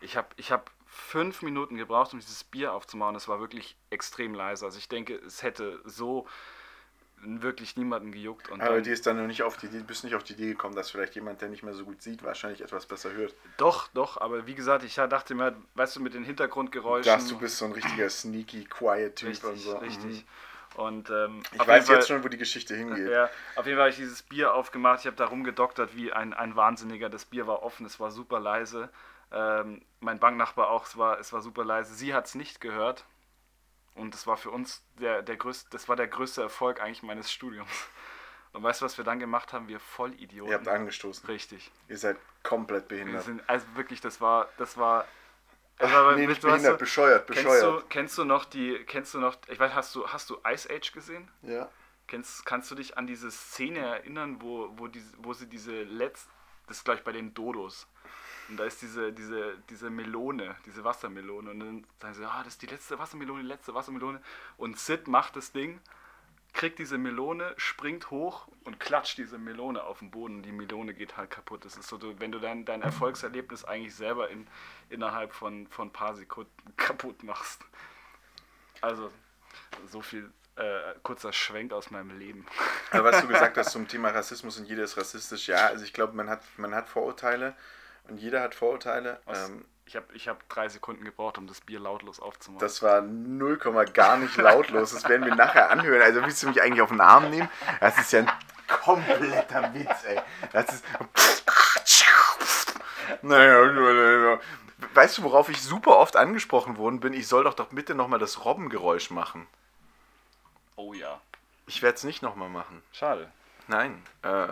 ich habe ich hab fünf Minuten gebraucht, um dieses Bier aufzumachen. Es war wirklich extrem leise. Also ich denke, es hätte so wirklich niemanden gejuckt. Und Aber dann- die ist dann noch nicht auf die Idee, bist nicht auf die Idee gekommen, dass vielleicht jemand, der nicht mehr so gut sieht, wahrscheinlich etwas besser hört. Doch, doch, aber wie gesagt, ich dachte mir, weißt du, mit den Hintergrundgeräuschen. Dass du bist so ein richtiger sneaky, quiet Typ richtig, und so. richtig. Mhm. Und ähm, Ich weiß jeden jetzt Fall- schon, wo die Geschichte hingeht. Ja, auf jeden Fall habe ich dieses Bier aufgemacht. Ich habe da rumgedoktert wie ein, ein Wahnsinniger. Das Bier war offen, es war super leise. Ähm, mein Banknachbar auch, es war, es war super leise. Sie hat es nicht gehört. Und das war für uns der, der größte, das war der größte Erfolg eigentlich meines Studiums. Und weißt du, was wir dann gemacht haben? Wir Vollidioten. Ihr habt angestoßen. Richtig. Ihr seid komplett Wir behindert. sind, also wirklich, das war, das war. Es war nee, nicht du hast behindert, so- bescheuert, Kennst bescheuert. du, kennst du noch die, kennst du noch, ich weiß, hast du, hast du Ice Age gesehen? Ja. Kennst, kannst du dich an diese Szene erinnern, wo, wo, die, wo sie diese letzte, das ist gleich bei den Dodos, und da ist diese, diese, diese Melone, diese Wassermelone, und dann sagen sie, ah, das ist die letzte Wassermelone, die letzte Wassermelone, und Sid macht das Ding, kriegt diese Melone, springt hoch und klatscht diese Melone auf den Boden und die Melone geht halt kaputt. Das ist so, wenn du dein, dein Erfolgserlebnis eigentlich selber in, innerhalb von, von ein paar Sekunden kaputt machst. Also, so viel äh, kurzer Schwenk aus meinem Leben. Aber was du gesagt hast zum Thema Rassismus und jeder ist rassistisch, ja, also ich glaube, man hat, man hat Vorurteile und jeder hat Vorurteile. Aus- Ähm, Ich habe ich hab drei Sekunden gebraucht, um das Bier lautlos aufzumachen. Das war 0, gar nicht lautlos. Das werden wir nachher anhören. Also willst du mich eigentlich auf den Arm nehmen? Das ist ja ein kompletter Witz, ey. Das ist. Naja, weißt du, worauf ich super oft angesprochen worden bin? Ich soll doch doch bitte nochmal das Robbengeräusch machen. Oh ja. Ich werde es nicht nochmal machen. Schade. Nein, äh,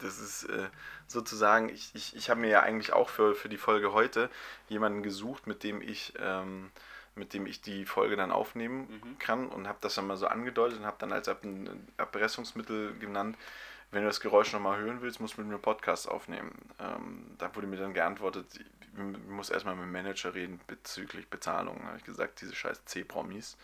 das ist äh, sozusagen, ich, ich, ich habe mir ja eigentlich auch für, für die Folge heute jemanden gesucht, mit dem ich, ähm, mit dem ich die Folge dann aufnehmen Mhm. kann und habe das dann mal so angedeutet und habe dann als Erpressungsmittel genannt, wenn du das Geräusch nochmal hören willst, musst du mit mir einen Podcast aufnehmen. Ähm, da wurde mir dann geantwortet, muss erstmal mit dem Manager reden bezüglich Bezahlung. Da habe ich gesagt, diese scheiß C-Promis.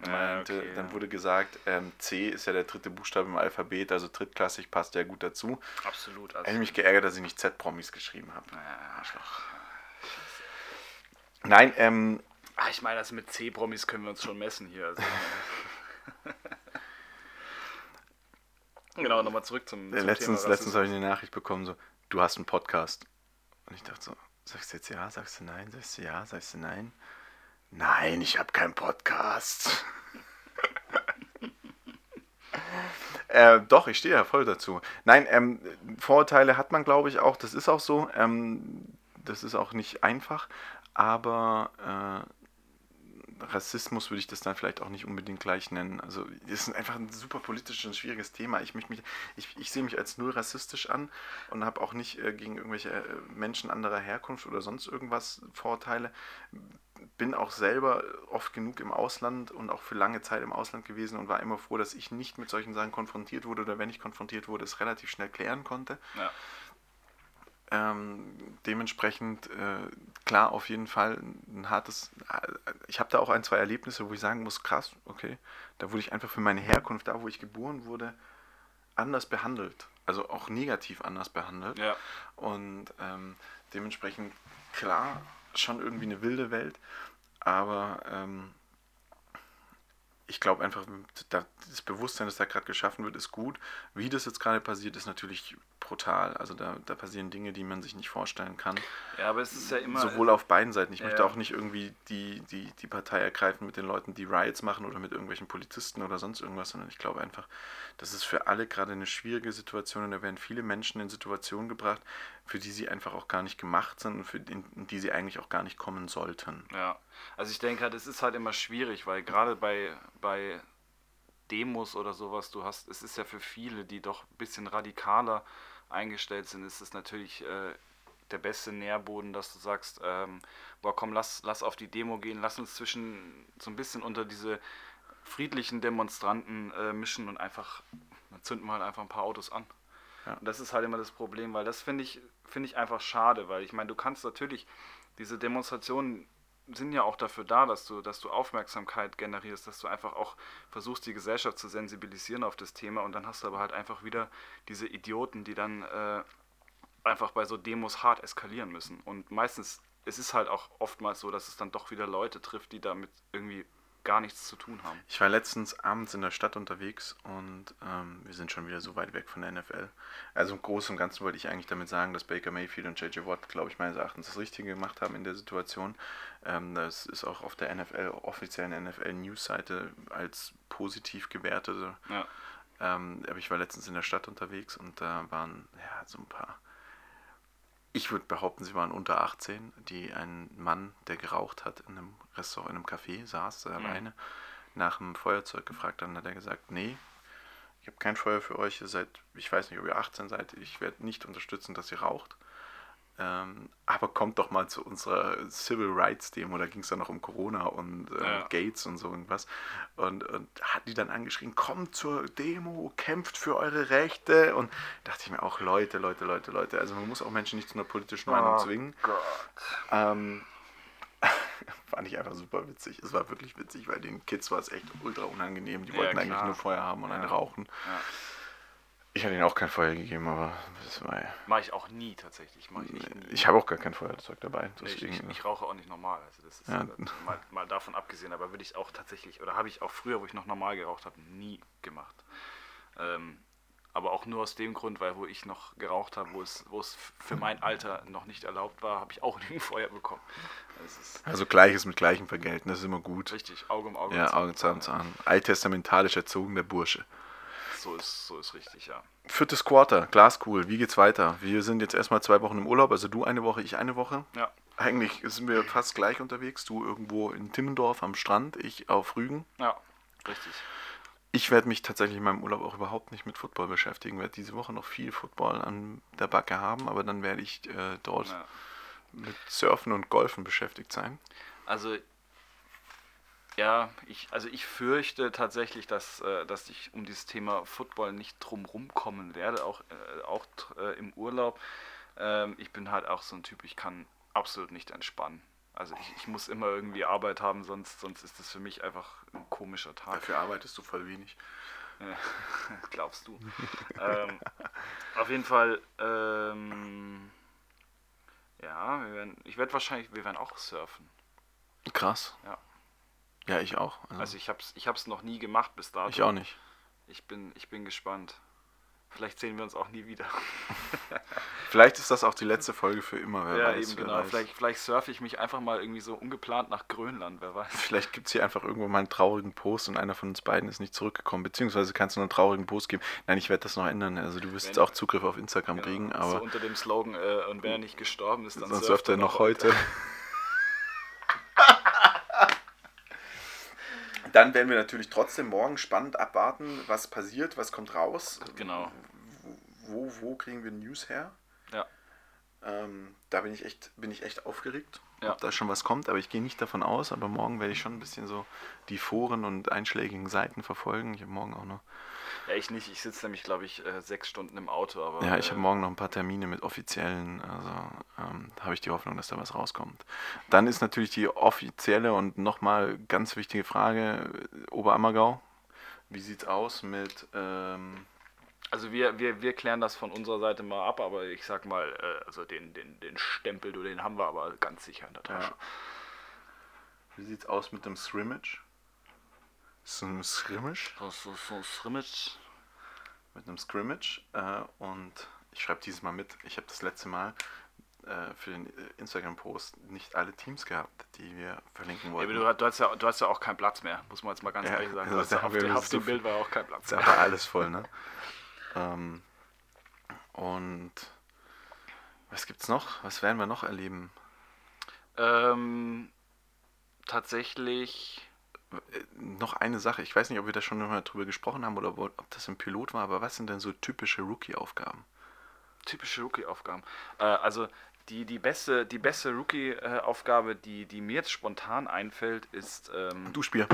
Dann, Ah, okay, dann ja. wurde gesagt, ähm, C ist ja der dritte Buchstabe im Alphabet, also drittklassig passt ja gut dazu. Absolut. Ich habe mich geärgert, dass ich nicht Z-Promis geschrieben habe. Ah, Arschloch. Nein, ähm, Ah, ich meine, also mit C-Promis können wir uns schon messen hier. Also, genau, nochmal zurück zum, zum letztens, Thema letztens habe ich eine Nachricht bekommen, so, du hast einen Podcast. Und ich dachte so, sagst du jetzt ja, sagst du nein, sagst du ja, sagst du nein? Nein, ich habe keinen Podcast. äh, doch, ich stehe ja voll dazu. Nein, ähm, Vorurteile hat man, glaube ich, auch. Das ist auch so. Ähm, das ist auch nicht einfach. Aber äh, Rassismus würde ich das dann vielleicht auch nicht unbedingt gleich nennen. Also es ist einfach ein super politisches und schwieriges Thema. Ich, mich, ich, ich sehe mich als null rassistisch an und habe auch nicht äh, gegen irgendwelche äh, Menschen anderer Herkunft oder sonst irgendwas Vorurteile. Bin auch selber oft genug im Ausland und auch für lange Zeit im Ausland gewesen und war immer froh, dass ich nicht mit solchen Sachen konfrontiert wurde oder wenn ich konfrontiert wurde, es relativ schnell klären konnte. Ja. Ähm, dementsprechend, äh, klar, auf jeden Fall ein hartes. äh, Ich habe da auch ein, zwei Erlebnisse, wo ich sagen muss, krass, okay, da wurde ich einfach für meine Herkunft, da wo ich geboren wurde, anders behandelt. Also auch negativ anders behandelt. Ja. Und ähm, dementsprechend, klar, schon irgendwie eine wilde Welt, aber ähm, ich glaube einfach, da- das Bewusstsein, das da gerade geschaffen wird, ist gut. Wie das jetzt gerade passiert, ist natürlich brutal. Also da, da passieren Dinge, die man sich nicht vorstellen kann. ja, aber es ist ja immer. Sowohl auf beiden Seiten. Ich Ja. möchte auch nicht irgendwie die, die, die Partei ergreifen mit den Leuten, die Riots machen oder mit irgendwelchen Polizisten oder sonst irgendwas, sondern ich glaube einfach, das ist für alle gerade eine schwierige Situation und da werden viele Menschen in Situationen gebracht, für die sie einfach auch gar nicht gemacht sind und für die, in die sie eigentlich auch gar nicht kommen sollten. Ja, also ich denke halt, es ist halt immer schwierig, weil gerade bei, bei Demos oder sowas, du hast, es ist ja für viele, die doch ein bisschen radikaler eingestellt sind, ist es natürlich äh, der beste Nährboden, dass du sagst, ähm, boah komm, lass, lass auf die Demo gehen, lass uns zwischen so ein bisschen unter diese friedlichen Demonstranten äh, mischen und einfach, dann zünden wir halt einfach ein paar Autos an. Ja. Und das ist halt immer das Problem, weil das finde ich, finde ich einfach schade, weil ich meine, du kannst natürlich, diese Demonstrationen sind ja auch dafür da, dass du, dass du Aufmerksamkeit generierst, dass du einfach auch versuchst, die Gesellschaft zu sensibilisieren auf das Thema und dann hast du aber halt einfach wieder diese Idioten, die dann äh, einfach bei so Demos hart eskalieren müssen. Und meistens, es ist halt auch oftmals so, dass es dann doch wieder Leute trifft, die damit irgendwie gar nichts zu tun haben. Ich war letztens abends in der Stadt unterwegs und ähm, wir sind schon wieder so weit weg von der NFL. Also im Großen und Ganzen wollte ich eigentlich damit sagen, dass Baker Mayfield und JJ Watt, glaube ich, meines Erachtens das Richtige gemacht haben in der Situation. Ähm, das ist auch auf der NFL, offiziellen NFL-News-Seite als positiv gewertet. Ja. Ähm, aber ich war letztens in der Stadt unterwegs und da waren ja so ein paar. Ich würde behaupten, sie waren unter 18, die einen Mann, der geraucht hat, in einem Restaurant, in einem Café saß, Mhm. äh, alleine, nach einem Feuerzeug gefragt haben, hat er gesagt, nee, ich habe kein Feuer für euch, ihr seid, ich weiß nicht, ob ihr 18 seid, ich werde nicht unterstützen, dass ihr raucht. Ähm, aber kommt doch mal zu unserer Civil Rights Demo, da ging es dann noch um Corona und äh, Ja. Gates und so irgendwas. Und, und hat die dann angeschrien, kommt zur Demo, kämpft für eure Rechte. Und dachte ich mir auch, Leute, Leute, Leute, Leute, also man muss auch Menschen nicht zu einer politischen Meinung Oh zwingen. Ähm, fand ich einfach super witzig. Es war wirklich witzig, weil den Kids war es echt ultra unangenehm. Die Ja, wollten eigentlich klar. nur Feuer haben und Ja. einen rauchen. Ja. Ich hatte ihnen auch kein Feuer gegeben, aber das war ja. Mache ich auch nie tatsächlich. Mach ich nie. Ich habe auch gar kein Feuerzeug dabei. Nee, ich, ich, ich rauche auch nicht normal. Also das ist Ja. äh, mal, mal davon abgesehen, aber würde ich auch tatsächlich, oder habe ich auch früher, wo ich noch normal geraucht habe, nie gemacht. Ähm, Aber auch nur aus dem Grund, weil wo ich noch geraucht habe, wo es, wo es für mein Alter noch nicht erlaubt war, habe ich auch nie ein Feuer bekommen. also Gleiches mit Gleichem vergelten, das ist immer gut. Richtig, Auge um Auge. Ja, Auge Zahn Zahn. Alttestamentalisch erzogener Bursche. So ist, so ist richtig, ja. Viertes Quarter, Glaskugel, wie geht's weiter? Wir sind jetzt erstmal zwei Wochen im Urlaub, also du eine Woche, ich eine Woche. Ja. Eigentlich sind wir fast gleich unterwegs. Du irgendwo in Timmendorf am Strand, ich auf Rügen. Ja, richtig. Ich werde mich tatsächlich in meinem Urlaub auch überhaupt nicht mit Football beschäftigen. Werde diese Woche noch viel Football an der Backe haben, aber dann werde ich äh, dort Ja. mit Surfen und Golfen beschäftigt sein. Also ja, ich, also ich fürchte tatsächlich, dass, äh, dass ich um dieses Thema Football nicht drum rumkommen werde, auch, äh, auch äh, im Urlaub. Ähm, ich bin halt auch so ein Typ, ich kann absolut nicht entspannen. Also ich, ich muss immer irgendwie Arbeit haben, sonst, sonst ist das für mich einfach ein komischer Tag. Dafür arbeitest du voll wenig. Glaubst du? ähm, auf jeden Fall, ähm, ja, wir werden, ich werde wahrscheinlich, wir werden auch surfen. Krass. Ja. Ja, ich auch. Also ich habe es ich hab's noch nie gemacht bis dato. ich auch nicht. Ich bin, ich bin gespannt. Vielleicht sehen wir uns auch nie wieder. Vielleicht ist das auch die letzte Folge für immer, wer ja, weiß. eben genau. weiß. Vielleicht, vielleicht surfe ich mich einfach mal irgendwie so ungeplant nach Grönland, wer weiß. Vielleicht gibt es hier einfach irgendwo mal einen traurigen Post und einer von uns beiden ist nicht zurückgekommen. Beziehungsweise kannst du einen traurigen Post geben. Nein, ich werde das noch ändern. Also du wirst Wenn- jetzt auch Zugriff auf Instagram Genau. kriegen, so aber unter dem Slogan, äh, und wer nicht gestorben ist, dann sonst surft er noch heute. Dann werden wir natürlich trotzdem morgen spannend abwarten, was passiert, was kommt raus. Genau. Wo, wo kriegen wir News her? Ja. Ähm, da bin ich echt, bin ich echt aufgeregt, Ja. ob da schon was kommt, aber ich gehe nicht davon aus, aber morgen werde ich schon ein bisschen so die Foren und einschlägigen Seiten verfolgen. Ich habe morgen auch noch. Ja, ich nicht. Ich sitze nämlich, glaube ich, äh, sechs Stunden im Auto. Aber, Ja, ich äh, habe morgen noch ein paar Termine mit offiziellen, also ähm, habe ich die Hoffnung, dass da was rauskommt. Dann ist natürlich die offizielle und nochmal ganz wichtige Frage, äh, Oberammergau. Wie sieht's aus mit ähm, Also wir, wir, wir klären das von unserer Seite mal ab, aber ich sag mal, äh, also den, den, den Stempel, du, den haben wir aber ganz sicher in der Tasche. Ja. Wie sieht's aus mit dem Scrimmage? So ein Scrimmage? So, so, so Scrimmage. Mit einem Scrimmage. Äh, und ich schreibe dieses Mal mit. Ich habe das letzte Mal äh, für den äh, Instagram-Post nicht alle Teams gehabt, die wir verlinken Ja, wollten. aber du, du, hast ja, du hast ja auch keinen Platz mehr, muss man jetzt mal ganz Ja, ehrlich sagen. also da ja auf, so auf dem Bild war ja auch kein Platz Da mehr. war alles voll, ne? ähm, und was gibt's noch? Was werden wir noch erleben? Ähm, tatsächlich, Noch eine Sache, ich weiß nicht, ob wir da schon mal drüber gesprochen haben oder ob das im Pilot war, aber was sind denn so typische Rookie-Aufgaben? typische Rookie-Aufgaben. Äh, also die, die beste, die beste Rookie-Aufgabe, die, die mir jetzt spontan einfällt, ist. Ähm, Du Spiel.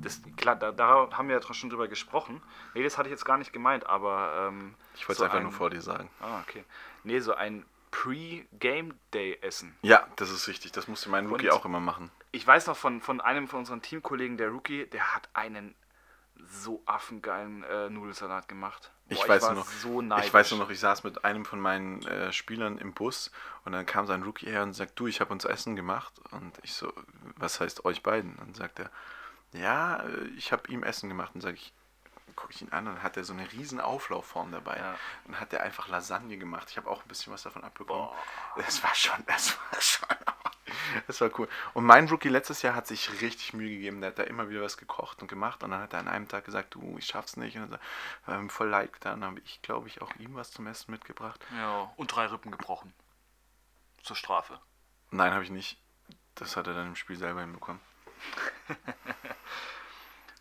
das, klar, da, da haben wir ja schon drüber gesprochen. Nee, das hatte ich jetzt gar nicht gemeint, aber. Ähm, Ich wollte es so einfach ein- nur vor dir sagen. Ah, okay. Nee, so ein Pre-Game-Day-Essen. Ja, das ist richtig. Das musste mein Rookie Und- auch immer machen. Ich weiß noch von, von einem von unseren Teamkollegen, der Rookie, der hat einen so affengeilen äh, Nudelsalat gemacht. Ich Boah, weiß war nur noch, so ich weiß nur noch, ich saß mit einem von meinen äh, Spielern im Bus und dann kam sein Rookie her und sagt, du, ich habe uns Essen gemacht. Und ich so, was heißt euch beiden? Und sagt er, ja, äh, ich habe ihm Essen gemacht. Und sage ich, gucke ich ihn an und dann hat er so eine riesen Auflaufform dabei. Ja. Dann hat er einfach Lasagne gemacht. Ich habe auch ein bisschen was davon abbekommen. Boah. Das war schon, das war schon, das war cool. Und mein Rookie letztes Jahr hat sich richtig Mühe gegeben. Der hat da immer wieder was gekocht und gemacht. Und dann hat er an einem Tag gesagt, du, ich schaff's nicht. Und dann ihm voll leid getan. Dann habe ich, glaube ich, auch ihm was zum Essen mitgebracht. Ja, und drei Rippen gebrochen. Zur Strafe. Nein, habe ich nicht. Das hat er dann im Spiel selber hinbekommen.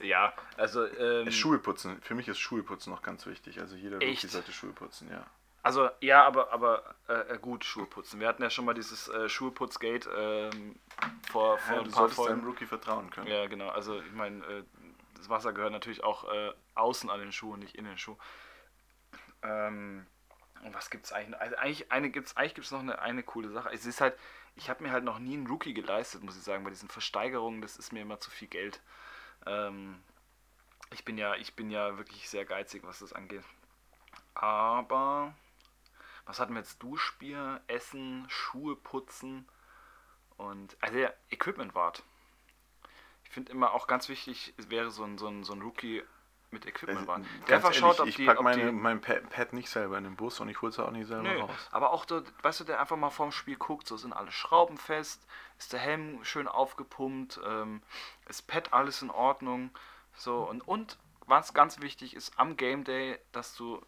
Ja, also. Ähm, Schuhe putzen. Für mich ist Schuhe putzen noch ganz wichtig. Also jeder Rookie sollte Schuhe putzen, ja. Also, ja, aber, aber äh, gut, Schuhe putzen. Wir hatten ja schon mal dieses äh, Schuheputzgate ähm, vor, vor ja ein du paar solltest deinem Folgen. Rookie vertrauen können. Ja, genau. Also, ich meine, äh, das Wasser gehört natürlich auch äh, außen an den Schuh und nicht in den Schuh. Ähm, und was gibt's eigentlich? noch? Also eigentlich eine gibt's, eigentlich gibt's noch eine, eine coole Sache. Es ist halt, ich habe mir halt noch nie einen Rookie geleistet, muss ich sagen, bei diesen Versteigerungen, das ist mir immer zu viel Geld. Ähm, ich bin ja, ich bin ja wirklich sehr geizig, was das angeht. Aber was hatten wir jetzt? Duschbier, Essen, Schuhe putzen und also ja, Equipment wart. Ich finde immer auch ganz wichtig, es wäre so ein, so ein, so ein Rookie mit Equipment Also, waren. Der einfach schaut, ob ich die, pack ob meine, mein Pa- Pad nicht selber in den Bus und ich hole es auch nicht selber Nö, raus. aber auch, der, weißt du, der einfach mal vorm Spiel guckt, so sind alle Schrauben fest, ist der Helm schön aufgepumpt, ähm, ist Pad alles in Ordnung, so und, und was ganz wichtig ist am Game Day, dass du,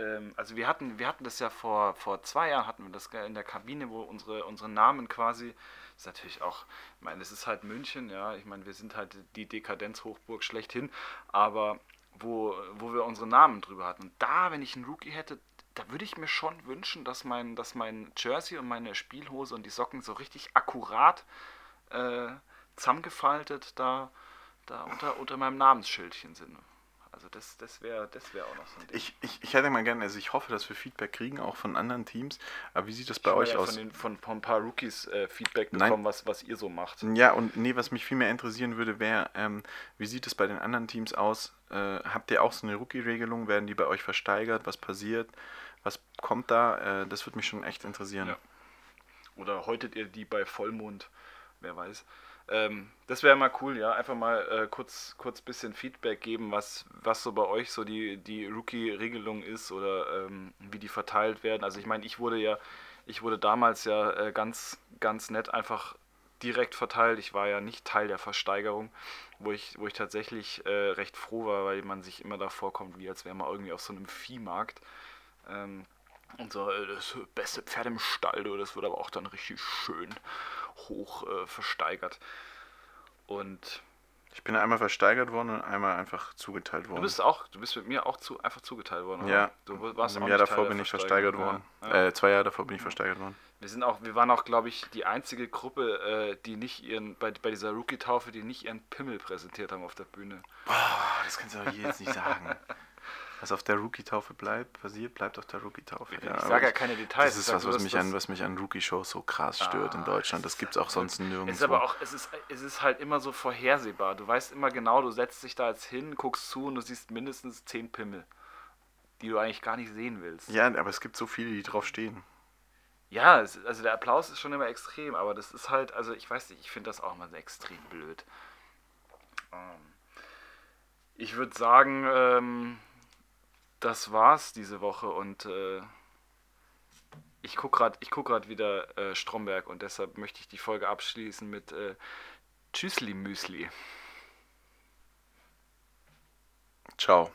ähm, also wir hatten, wir hatten das ja vor, vor zwei Jahren, hatten wir das in der Kabine, wo unsere, unsere Namen quasi, ist natürlich auch, ich meine, es ist halt München, ja, ich meine, wir sind halt die Dekadenzhochburg schlechthin, aber wo, wo wir unsere Namen drüber hatten. Und da, wenn ich einen Rookie hätte, da würde ich mir schon wünschen, dass mein, dass mein Jersey und meine Spielhose und die Socken so richtig akkurat äh, zusammengefaltet da, da unter, unter meinem Namensschildchen sind. Also das, das wäre das wär auch noch so ein Ding. Ich, ich, ich hätte mal gerne, also ich hoffe, dass wir Feedback kriegen, auch von anderen Teams. Aber wie sieht das bei Ich euch ja aus? Von, den, von, von ein paar Rookies äh, Feedback Nein. bekommen, was, was ihr so macht. Ja, und nee, was mich viel mehr interessieren würde, wäre, ähm, wie sieht es bei den anderen Teams aus? Äh, habt ihr auch so eine Rookie-Regelung? Werden die bei euch versteigert? Was passiert? Was kommt da? Äh, das würde mich schon echt interessieren. Ja. Oder häutet ihr die bei Vollmond? Wer weiß. Ähm, das wäre mal cool, ja. Einfach mal äh, kurz, kurz bisschen Feedback geben, was, was so bei euch so die, die Rookie-Regelung ist oder ähm, wie die verteilt werden. Also ich meine, ich wurde ja, ich wurde damals ja äh, ganz, ganz nett einfach direkt verteilt. Ich war ja nicht Teil der Versteigerung, wo ich, wo ich tatsächlich äh, recht froh war, weil man sich immer da vorkommt, wie als wäre man irgendwie auf so einem Viehmarkt. Ähm, und so, äh, das beste Pferd im Stall, du, das wird aber auch dann richtig schön hoch äh, versteigert. Und Ich bin einmal versteigert worden und einmal einfach zugeteilt worden. du bist auch, du bist mit mir auch zu, einfach zugeteilt worden, oder? ja, Du warst im Jahr davor bin ich versteigert worden. Ja. Ja. Äh, zwei Jahre davor bin ich versteigert worden. Wir sind auch, wir waren auch, glaube ich, die einzige Gruppe, äh, die nicht ihren, bei, bei dieser Rookie-Taufe, die nicht ihren Pimmel präsentiert haben auf der Bühne. Boah, das kannst du aber hier jetzt nicht sagen. Was auf der Rookie-Taufe bleibt, passiert, bleibt auf der Rookie-Taufe. Ich aber sage ja keine Details. Das ist was, was mich, das- an, was mich an Rookie-Shows so krass stört in Ah, Deutschland. Das gibt es auch sonst nirgendwo. Es ist aber auch, es ist, es ist halt immer so vorhersehbar. Du weißt immer genau, du setzt dich da jetzt hin, guckst zu und du siehst mindestens zehn Pimmel, die du eigentlich gar nicht sehen willst. ja, aber es gibt so viele, die drauf stehen. Ja, es, also der Applaus ist schon immer extrem, aber das ist halt, also ich weiß nicht, ich finde das auch mal extrem blöd. Ähm, ich würde sagen, ähm, das war's diese Woche und äh, ich gucke gerade guck wieder äh, Stromberg und deshalb möchte ich die Folge abschließen mit äh, Tschüssli Müsli. Ciao.